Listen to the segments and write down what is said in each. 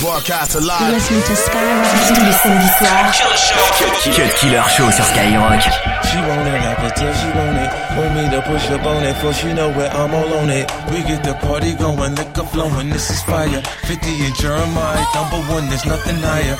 Broadcast alive. Listen to Skyrock tous les samedis soirs. Cut Killer Show sur Skyrock. She want it, I can tell she want it. Want me to push up on it, for she know where I'm all on it. We get the party going, liquor flowing, this is fire. 50 and Jeremih, number one, there's nothing higher.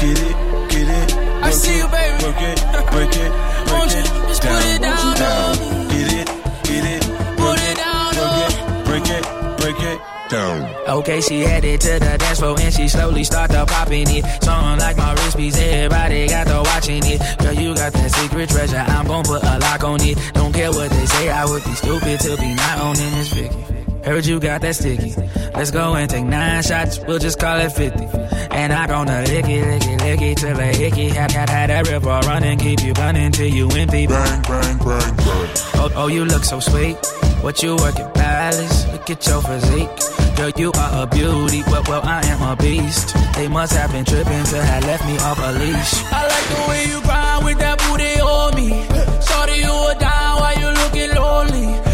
Get it, get it. I see you, baby. Work it, break it, break Won't it. just down, put it down, down. down. Get it, get it. Put work it down, work it, break it, break it. Down. Okay, she headed to the dance floor and she slowly started popping it. Something like my wrist piece, everybody got to watching it. Girl, you got that secret treasure, I'm gon' put a lock on it. Don't care what they say, I would be stupid to be not owning this Vicky. Heard you got that sticky. Let's go and take nine shots, we'll just call it 50. And I gonna lick it, lick it, lick it till a hickey. Had, had, had that river running, keep you running till you empty. Bang, bang, bang, bang. Oh, oh, you look so sweet. What you working, palace? Look at your physique. Girl, you are a beauty. Well, well, I am a beast. They must have been tripping to have left me off a leash. I like the way you grind with that booty on me. Shorty, you are down while you looking lonely.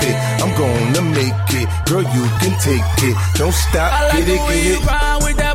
fit, I'm gonna make it. Girl, you can take it. Don't stop, I like get it, get it.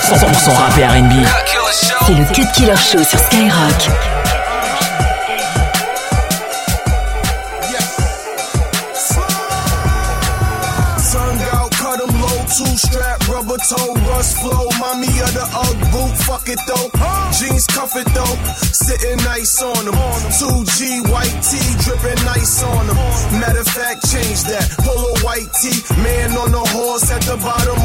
100% rap et R&B. C'est le Cut Killer Show sur Skyrock. Tongue out, cut 'em low, two strap, rubber toe, rust flow. Mommy of the Ugg boot, fuck it though. Jeans cuff it though, sitting nice on them. 2G white tee, dripping nice on them. Matter of fact, change that. Polo white tee, man on the horse at the bottom,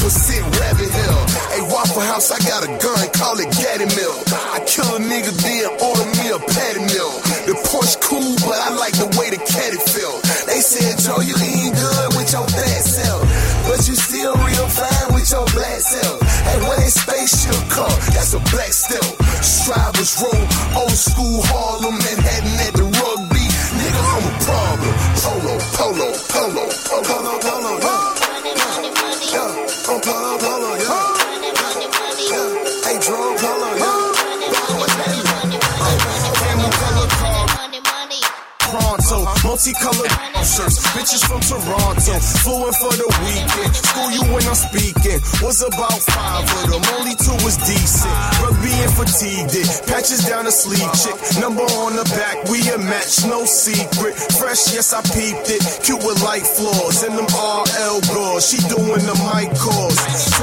100% rabbit hell. Waffle House, I got a gun, call it Gaddy Mill. I kill a nigga, then order Patches down the sleeve, chick. Number on the back, we a match, no secret. Fresh, yes, I peeped it. Cute with light flaws. And them RL gauze. She doing the mic calls.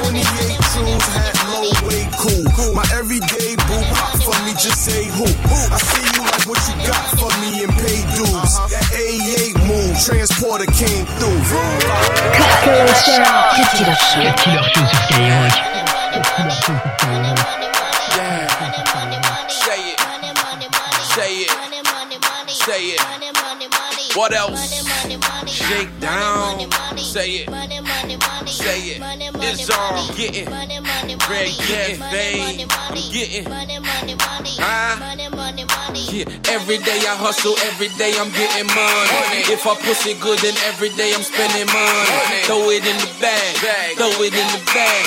28 trues had low weight cool. My everyday boo pop for me, just say who. I see you like what you got for me and pay dues. A8 move, transporter came through. Cut Killer Show. Cut Killer Show. Cut Killer Show sur Skyrock. Say Say it. What else? Shake down. Say it. Money, money, money. Say it. It's all getting. Red getting fade. I'm getting. Huh? Yeah. Every day I hustle, every day I'm getting money. If I push it good, then every day I'm spending money. Throw it in the bag, throw it in the bag.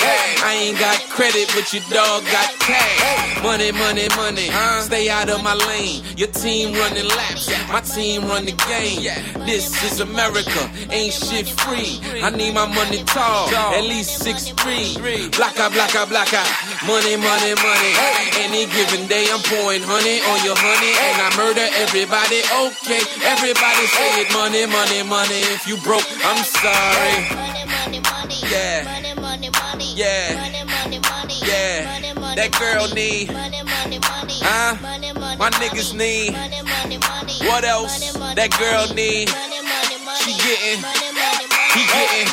I ain't got credit, but your dog got cash. Money, money, money. Stay out of my lane. Your team running laps, my team run the game. This is America, ain't shit free. I need my money tall, at least six three. Blacka, blacka, blacka. Money, money, money. Any given day I'm pouring honey on your honey, and I murder everybody. Okay, everybody say it. Money, money, money. If you broke, I'm sorry. Money, money, money. Money, money, money. Yeah. Money, money, money. Yeah. Yeah. That girl need. Huh? My niggas need. Money, money, money. What else? That girl need. She getting. He getting.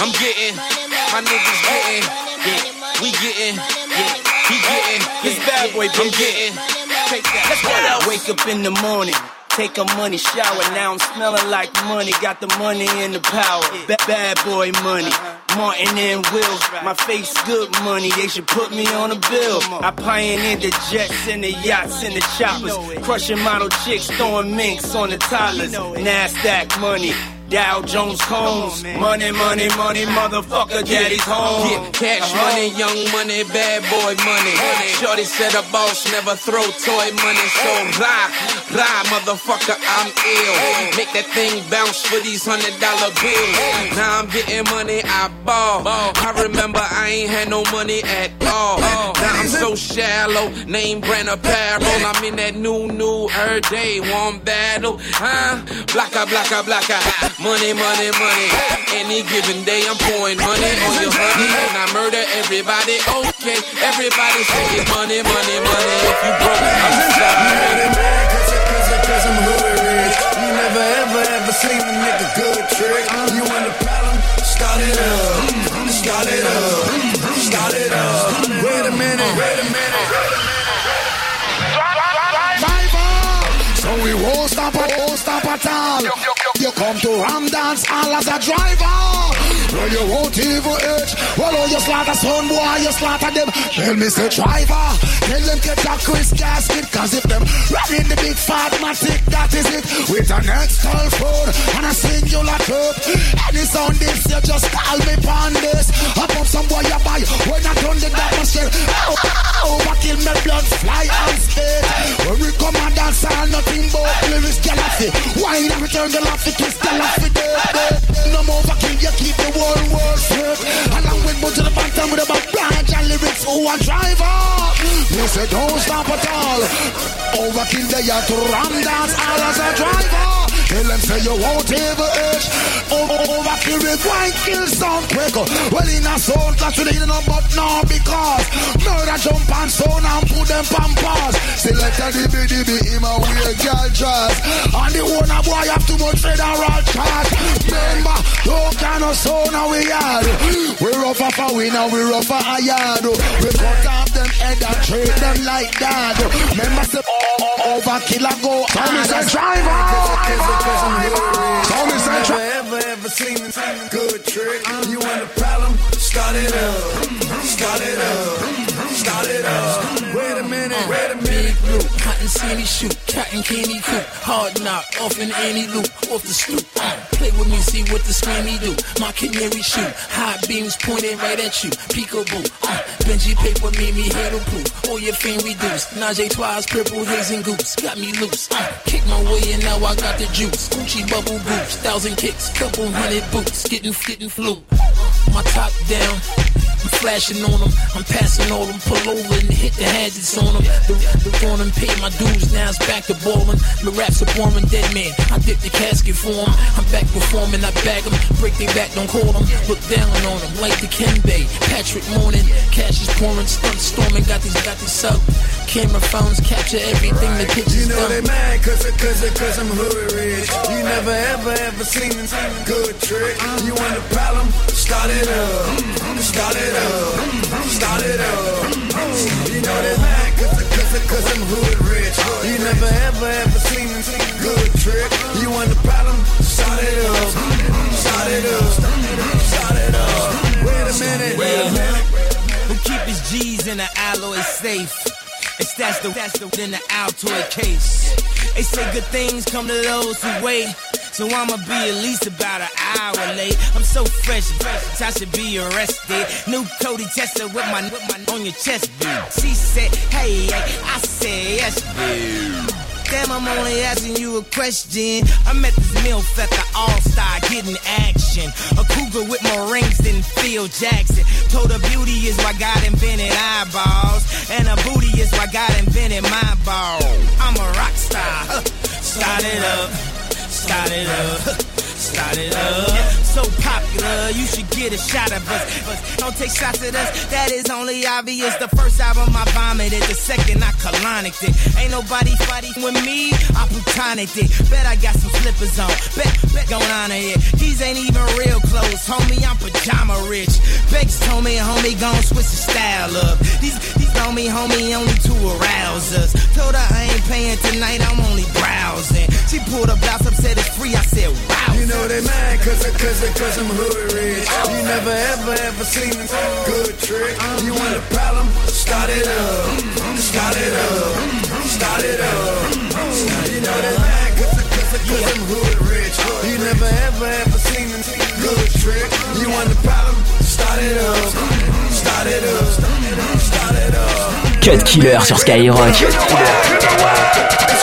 I'm getting. My niggas getting. Yeah. We getting. Yeah. He getting. His bad boy, I'm getting. Take that. Let's go. I wake up in the morning. Take a money shower, now I'm smelling like money. Got the money and the power. Ba- bad boy money. Martin and Will, my face good money. They should put me on a bill. I pioneered the jets and the yachts and the choppers. Crushing model chicks, throwing minks on the toddlers. NASDAQ money. Dow Jones Combs. Money, money, money, motherfucker, daddy's home. Yeah, cash uh-huh. money, young money, bad boy money. Shorty said a boss never throw toy money, so rah, rah, motherfucker, I'm ill. Make that thing bounce for these hundred dollar bills. Now I'm getting money, I ball. I remember I ain't had no money at all. Now I'm so shallow, name brand apparel. I'm in that new, new, every day, one battle, huh? Blacka, blacka, blacka. Money, money, money. Any given day, I'm pouring money on your honey, and I murder everybody. Okay, everybody say. Money, money, money. If you broke, I'm sorry. Cause I'm hood rich. You never ever ever seen a nigga good trick. You want the problem? Start it up. Start it up. Start it up. Wait a minute. Wait a minute. So we won't stop won't stop at all. Come to Ram Dance all as a driver. Well, you won't even age. Well, oh, you slaughter son boy, you slaughter them. Tell me, say driver. Tell them get a Chris gasket. Cause if them running the big fat matic, that is it. With an external phone and a singular clip. Any sound this, you just call me on this. I pump some boy you buy. When I turn the atmosphere. Overkill me blood fly and spit. When we come and dance all nothing but lyrics galaxy. Why not return the laugh twist the laugh No more overkill, you keep the world straight. Along with Bunch to the bottom with about branch and lyrics who a driver. Me say don't stop at all. Overkill they are to ram dance all as a driver. Tell them say you won't ever age. Over, overkill with wine kill sound quicker. Well in a sound class we need no but no because murder jump and sound and put them pampas. A dibby dibby him a wear girl dress. And the owner boy have too much federal charge. Remember, don't kind of sound now we yard. We rough up a winner, we rough a yard. We cut off them head and treat them like that. Remember say oh, overkill a go. Tell me say driver. Say Never driver. ever ever seen a good trick. Mm-hmm. You want a problem? Start it up. Start it up. Start it up. Wait a minute. Wait a minute. Blue, cotton candy shoot, cotton candy coop, hard knock off in any loop, off the stoop. Uh, Play with me, see what the screamy do. My canary shoot, high beams pointing right at you. Peekaboo, uh, Benji paper made me handle proof. All your fame reduced. Najee twice, purple haze and goose. Got me loose. Uh, kick my way and now I got the juice. Gucci bubble boots, thousand kicks, couple hundred boots. Getting, getting flu. My top down. I'm flashing on them, I'm passing all them, pull over and hit the hazards on them. The, the on them pay my dues, now it's back to ballin'. The raps are boring, dead man. I dip the casket for them. I'm back performing, I bag them, break their back, don't call them. Look down on them, like the Ken Bay. Patrick Morning, cash is pouring, stunt storming, got these, got these up. Camera phones capture everything, the pictures You know done. they mad cause, it- cause, it- cause I'm hood rich. You never ever ever seen a good trick. You want a problem? Start it up. Start it up. Start it up. You know they mad cause, cause, cause I'm hood rich. You never ever ever seen a good trick. You want a problem? Start it up. Start it up. Start it up. Wait a minute. Wait a minute. Who keep his G's in an alloy safe? It's that's the that's the in the Altoid case. They say good things come to those who wait. So I'ma be at least about an hour late. I'm so fresh, fresh, I should be arrested. New Cody Tester with my with my on your chest, dude. She said, hey, hey, I said yes, dude. Damn, I'm only asking you a question. I met this MILF at the All-Star getting action. A cougar with more rings than Phil Jackson. Told her beauty is why God invented eyeballs. And a booty is why God invented my ball. I'm a rock star. Huh. Start it up. Start it up. Start it up. So popular, you should get a shot of us. Don't take shots at us, that is only obvious. The first album I vomited, the second I colonicked it. Ain't nobody fighting with me, I plutonic it. Bet I got some slippers on, bet, bet going on here. These ain't even real clothes, homie, I'm pajama rich. Bex told me, homie, gon' switch the style up. These, these told me, homie, only to arouse us. Told her I ain't paying tonight, I'm only browsing. She pulled a blouse up, said it's free, I said, wow. You know they mad cause, it- cause, it- cause I'm hood rich. You never ever ever seen a good trick. You want a problem? Start it up. Start it up. Start it up. You know they mad cause, it- cause, it- cause I'm hood rich. You never ever ever seen a good trick. You want a problem? Start it up. Cut Killer sur Skyrock. It's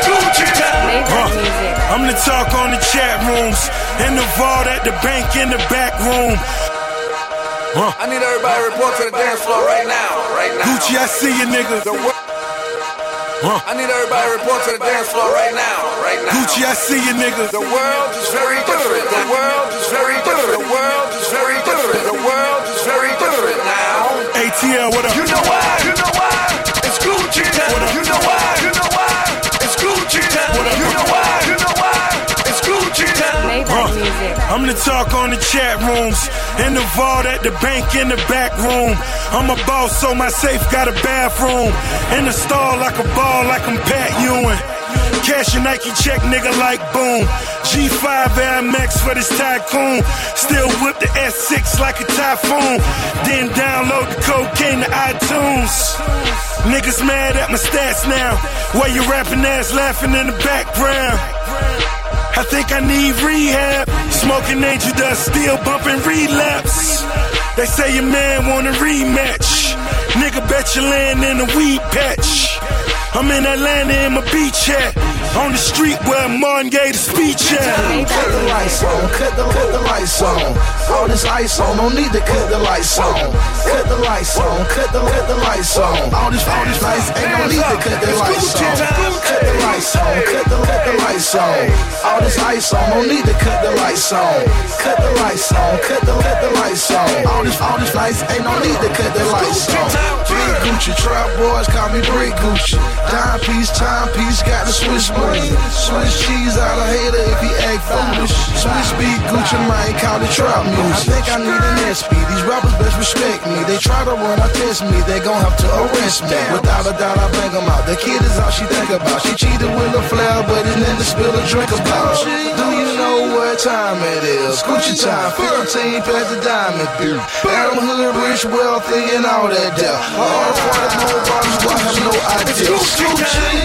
Gucci time. Maybach music. I'm the talk on the chat rooms, in the vault at the bank in the back room. I need everybody to report to the dance floor right now. Right now. Gucci, I see you, nigga. The I need everybody to report to the dance floor right now. Right now. Gucci, I see you, nigga. The world is very different. The world is very different. The world is very different. The world is very different now. ATL, what up? You know why? You know why? I'm the talk on the chat rooms, in the vault at the bank in the back room. I'm a boss, so my safe got a bathroom. In the stall like a ball, like I'm Pat Ewing. Cash a Nike check, nigga, like boom. G5 Air Max for this tycoon. Still whip the S6 like a typhoon. Then download the cocaine to iTunes. Niggas mad at my stats now. Why you rapping ass laughing in the background? I think I need rehab. Smoking angel dust, still bumping relapse. They say your man want a rematch. Nigga bet you land in a weed patch. I'm in Atlanta in my beach hat. On the street where Martin gave the speech at. Cut the lights on, cut the, cut the lights on. All this ice on, don't need to cut the lights on. Cut the lights on, cut the, cut the lights on. All this, all this lights ain't no need to cut the lights on. All this ice on, don't need to cut the lights on. Cut the lights on, cut the, cut the lights on. All this, all this lights ain't no need to cut the lights on. Big Gucci, trap boys call me Brick Gucci. Dime piece, time piece, got the Swiss money. Swiss cheese out of hater if he act foolish. Swiss beat Gucci, man, call it trap music. I think I need an SP. These rappers best respect me. They try to run, I test me. They gon' have to arrest me. Without a doubt, I bang 'em out. The kid is all she think about. She cheated with a flower, but it's nothing to spill a drink about. Do you know what time it is? Gucci time, 15 past the diamond bill. Adam Hood, rich, wealthy, and all that there. All the parties, no bottles, I have no idea. Gucci,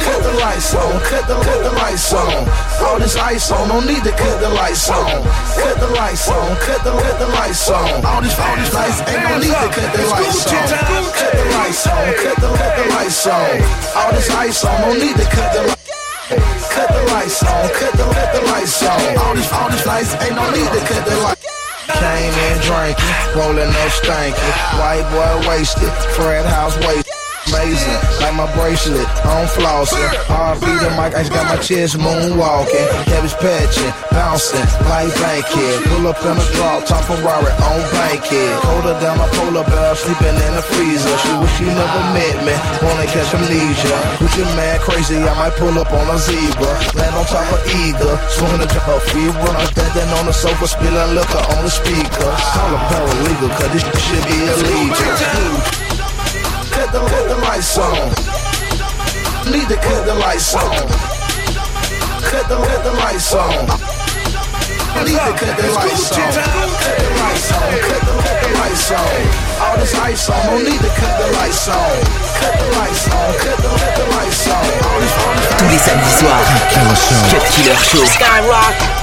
cut the lights on, cut the, cut the lights on. All this ice on, don't need to cut the lights on. Cut the lights on, cut the cut the lights on. All these all these lights ain't no need to cut the lights on. Cut the lights on, cut the cut the lights on. All this ice on, don't need to cut the lights Cut the lights on, cut the cut the lights on. All these all these lights ain't no need to cut the lights. Came in drinking, rolling no stanky. White boy wasted, Fred House wasted amazing, like my bracelet on flossing. RB the mic, I just got my chest moonwalking. Heavy's patching, bouncing like Bankhead. Pull up in a drop, top Ferrari on Bankhead. Hold her down my polar bear, sleeping in the freezer. She wish she never met me, wanna catch amnesia. Who's your man crazy? I might pull up on a zebra. Land on top of eagle, swimming to her feet. I'm standing on the sofa, spilling liquor on the speaker. Call a paralegal, cause this should be illegal cut the, cut the lights on. Need to cut the lights on. Cut the, cut the lights on. Need to cut the lights on. Cut the lights on. Cut the, cut the lights on. All this ice on. Don't need to cut the lights on. Cut the lights on. Cut the, cut the lights on. All this, all this. Tous les samedis soirs. Cut Killer Show. Skyrock.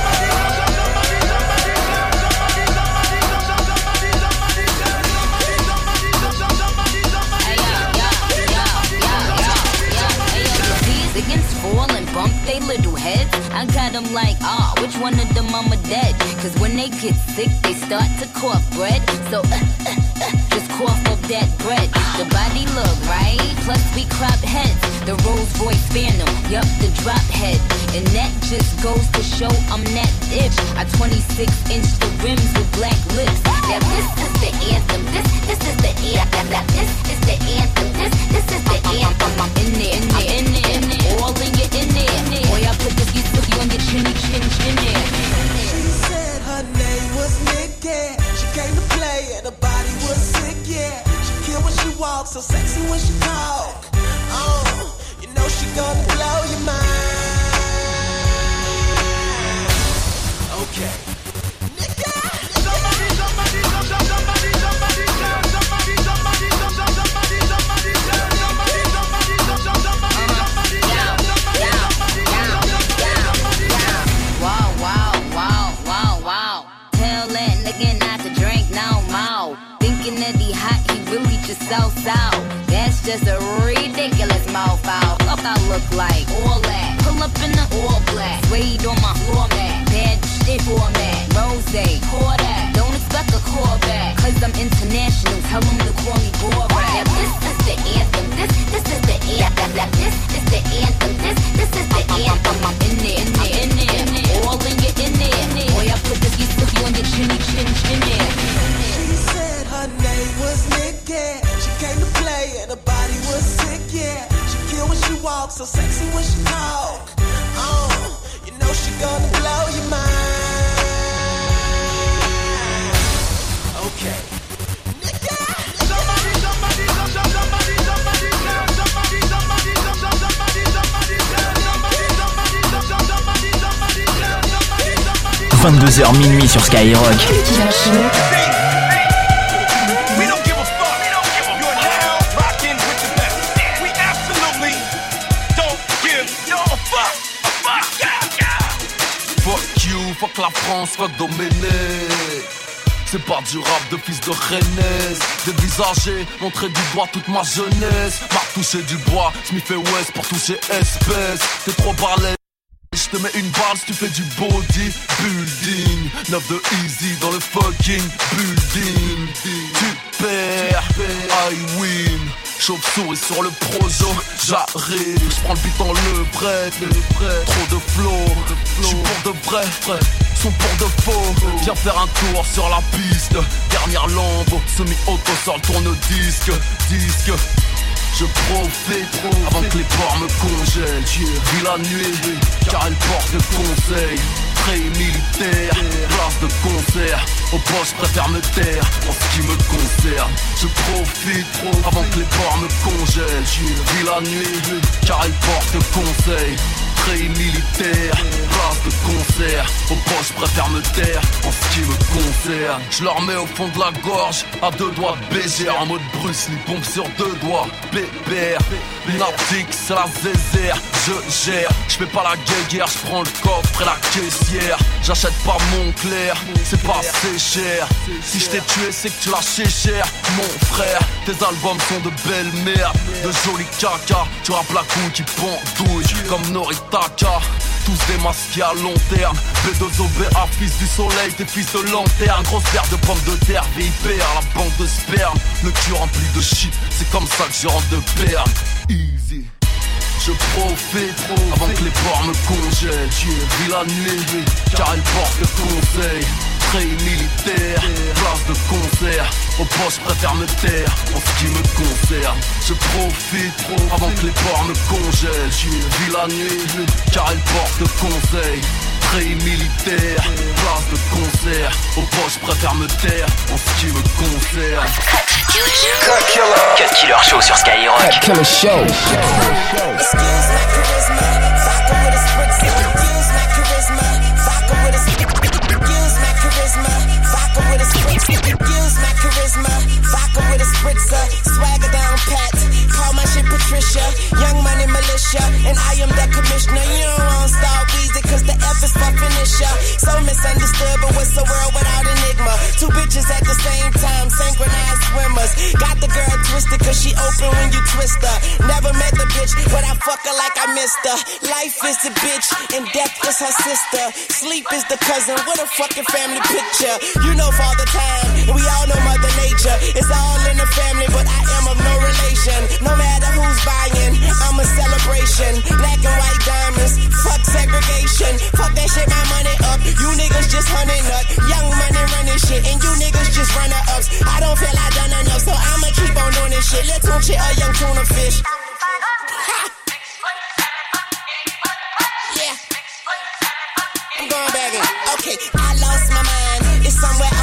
I got them like, ah, oh, which one of them I'm a dead? Cause when they get sick, they start to cough bread. So, uh, uh, uh, just cough up that bread. The body look right, plus we crop heads. The Rolls Royce Phantom, yup, the drop head. And that just goes to show I'm that bitch. I 26 inch the rims with black lips. Now this is the anthem, this, this is the anthem. This is the anthem, this, this is the anthem. I'm in there, in there, in there, in there. All in your in there. Boy, I put this on your chinny chin chinny. She said her name was Nikki. She came to play and her body was sick, yeah. She kill when she walks, so sexy when she talk. Oh, you know she gonna blow your mind. Somebody, somebody, somebody, somebody, somebody, and her body was sick, yeah. She kill when she walks, so sexy when she talk. Oh, you know she gonna blow your mind. Okay. Somebody, somebody, somebody, somebody, somebody, somebody, somebody, somebody, 22h minuit sur Skyrock. La France soit dominée. C'est pas du rap de fils de Rennes. Dévisager, montrer du doigt toute ma jeunesse. M'a touché du bois, Smith et West pour toucher espèce T'es trop parlé je te mets une balle si tu fais du body building 9 de easy dans le fucking building. Tu perds, I win. Chauve-souris sur le projo, j'arrive, je prends le beat dans le prêt, trop de flow, je pour de vrai, sont pour de faux, viens faire un tour sur la piste, dernière lampe, semi-auto le tourne-disque, disque, je profite avant que les ports me congèlent. Vis la nuit, car elle porte de conseils. Très militaire, place de concert. Au poste, préfère me taire en ce qui me concerne. Je profite avant que les ports me congèlent. Vis la nuit, car elle porte de conseils militaire, place de concert, au je préfère me taire en ce qui me concerne. Je leur mets au fond de la gorge, à deux doigts de bégère, en mode Bruce Lee, pompe sur deux doigts, pépère. Nordique, c'est la zézère, je gère, je fais pas la guéguerre, je prends le coffre et la caissière. J'achète pas mon clair, c'est pas assez cher. Si je t'ai tué, c'est que tu l'as cher, mon frère. Tes albums sont de belles merdes, de jolis caca. Tu rappes la couille qui pendouille comme Tous démasqués à long terme. B2OBA, fils du soleil, tes fils de lanterne. Grosse paire de pommes de terre, VIP la banque de sperme. Le cul rempli de shit, c'est comme ça que je rentre de perme Easy. Je profite avant que les ports me congèlent. Vis la nuit car elle porte le conseil militaire, place de concert. Au poste, préfère me taire en ce qui me concerne. Je profite avant que les ports me congèlent. Vis la nuit car elle porte conseil. Très militaire, place de concert. Au poste, préfère me taire en ce qui me concerne. Cut Killer. Cut Killer Show sur Skyrock. Cut Killer Show. Use my charisma, vodka with a spritzer, swagger down pat. Call my shit Patricia, young money militia, and I am the commissioner. You don't want star easy, cause the F is for finisher. So misunderstood, but what's the world without enigma? Two bitches at the same time, synchronized swimmers. Got the girl twisted, cause she open when you twist her. Never met the bitch, but I fuck her like I missed her. Life is the bitch, and death is her sister. Sleep is the cousin, what a fucking family picture. You know father time, we all know mother nature. It's all in the family, but I am of no relation. No matter who's buying, I'm a celebration. Black and white diamonds, fuck segregation. Fuck that shit, my money up. You niggas just hunting up. Young money running shit, and you niggas just runner ups. I don't feel I done enough, so I'ma keep on doing this shit. Let's tune shit a young tuna fish. Yeah. I'm going back in. Okay, I lost my mind. It's somewhere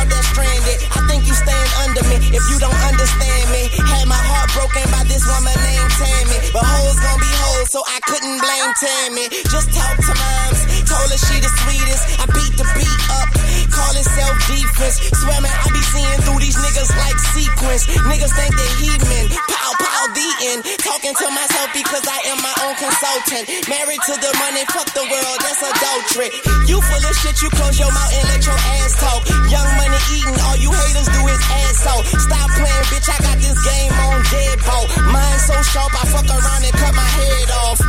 couldn't blame Tammy. Just talk to moms. Told her she the sweetest. I beat the beat up. Call it self defense. Swear man, I be seeing through these niggas like sequence. Niggas think they heathen. Pow, pow, the end. Talking to myself because I am my own consultant. Married to the money, fuck the world, that's adultery. You full of shit, you close your mouth and let your ass talk. Young money eating, all you haters do is asshole. Stop playing, bitch, I got this game on deadbolt. Mine so sharp, I fuck around and cut my head off.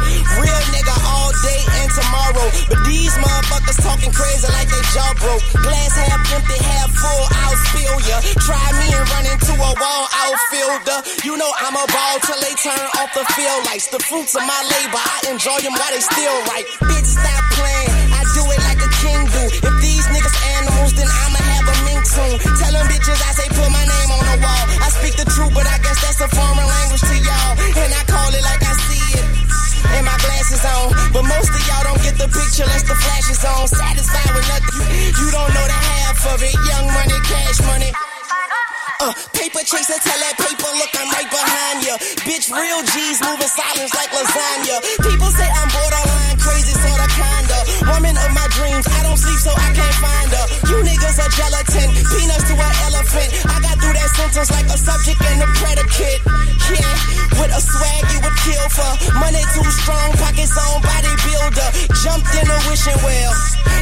Tomorrow. But these motherfuckers talking crazy like they jaw broke. Glass half empty, half full, I'll spill ya. Try me and run into a wall outfielder. You know I'm a ball till they turn off the field lights. The fruits of my labor, I enjoy them while they still right. Bitch, stop playing. I do it like a king do. If these niggas animals, then I'ma have a mink soon. Tell them bitches I say put my name on the wall. I speak the truth, but I guess that's a foreign language to y'all. And I call it like I see it. And my glasses on. The picture unless the flash is on. Satisfied with nothing. You don't know the half of it. Young money, cash money. Uh, paper chaser, tell that paper, look, I'm right behind ya. Bitch, real G's moving silence like lasagna. People say I'm borderline crazy, sorta kinda. Woman of my dreams, I don't sleep so I can't find her. You niggas are gelatin, peanuts to an elephant. I got through that sentence like a subject and a predicate. Yeah, with a swag you would kill for. Money too strong. In a wishing well.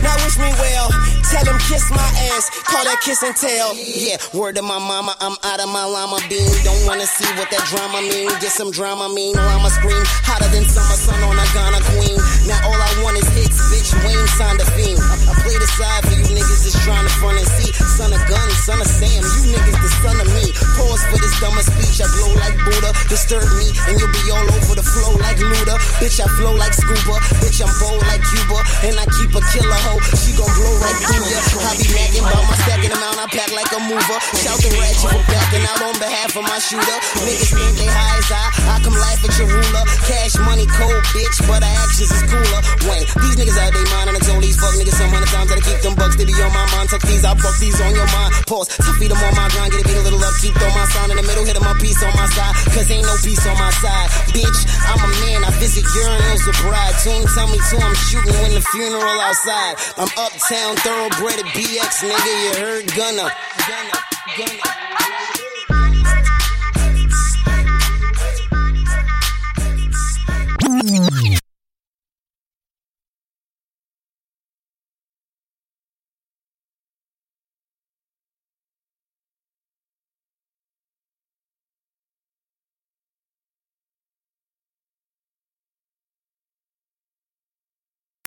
Now wish me well. Tell him kiss my ass, call that kiss and tell. Yeah, word to my mama, I'm out of my llama bean. Don't wanna see what that drama mean. Get some drama mean. Llama scream hotter than summer sun on a Ghana queen. Now all I want is hits, bitch. Wayne signed a fiend. I, I play the side for you niggas that's trying to front and see. Son of gun, son of Sam, you niggas the son of me. Pause for this dumber speech. I blow like Buddha, disturb me, and you'll be all over the flow like Luda. Bitch, I flow like scuba. Bitch, I'm bold like Cuba, and I keep a killer hoe. She gon' blow right like Cuba. I be nagging about my stacking amount. I pack like a mover. Shout the ratchet for backing out on behalf of my shooter. Niggas think they high as I. I come laugh at your ruler. Cash money cold, bitch, but our actions is cooler. Wayne, these niggas they mind and I told these fuck niggas some hundred times. Gotta keep them bucks, they be on my mind. Tuck these, I fuck these on your mind. Pause, tough feed them on my grind. Get a beat a little up, keep throw my sign in the middle. Hit my piece on my side. Cause ain't no peace on my side. Bitch, I'm a man, I visit urinals with bride. Tune tell me to, I'm shooting when the funeral outside. I'm uptown, thoroughbred at BX, nigga, you heard gunna. Gunna, gunna.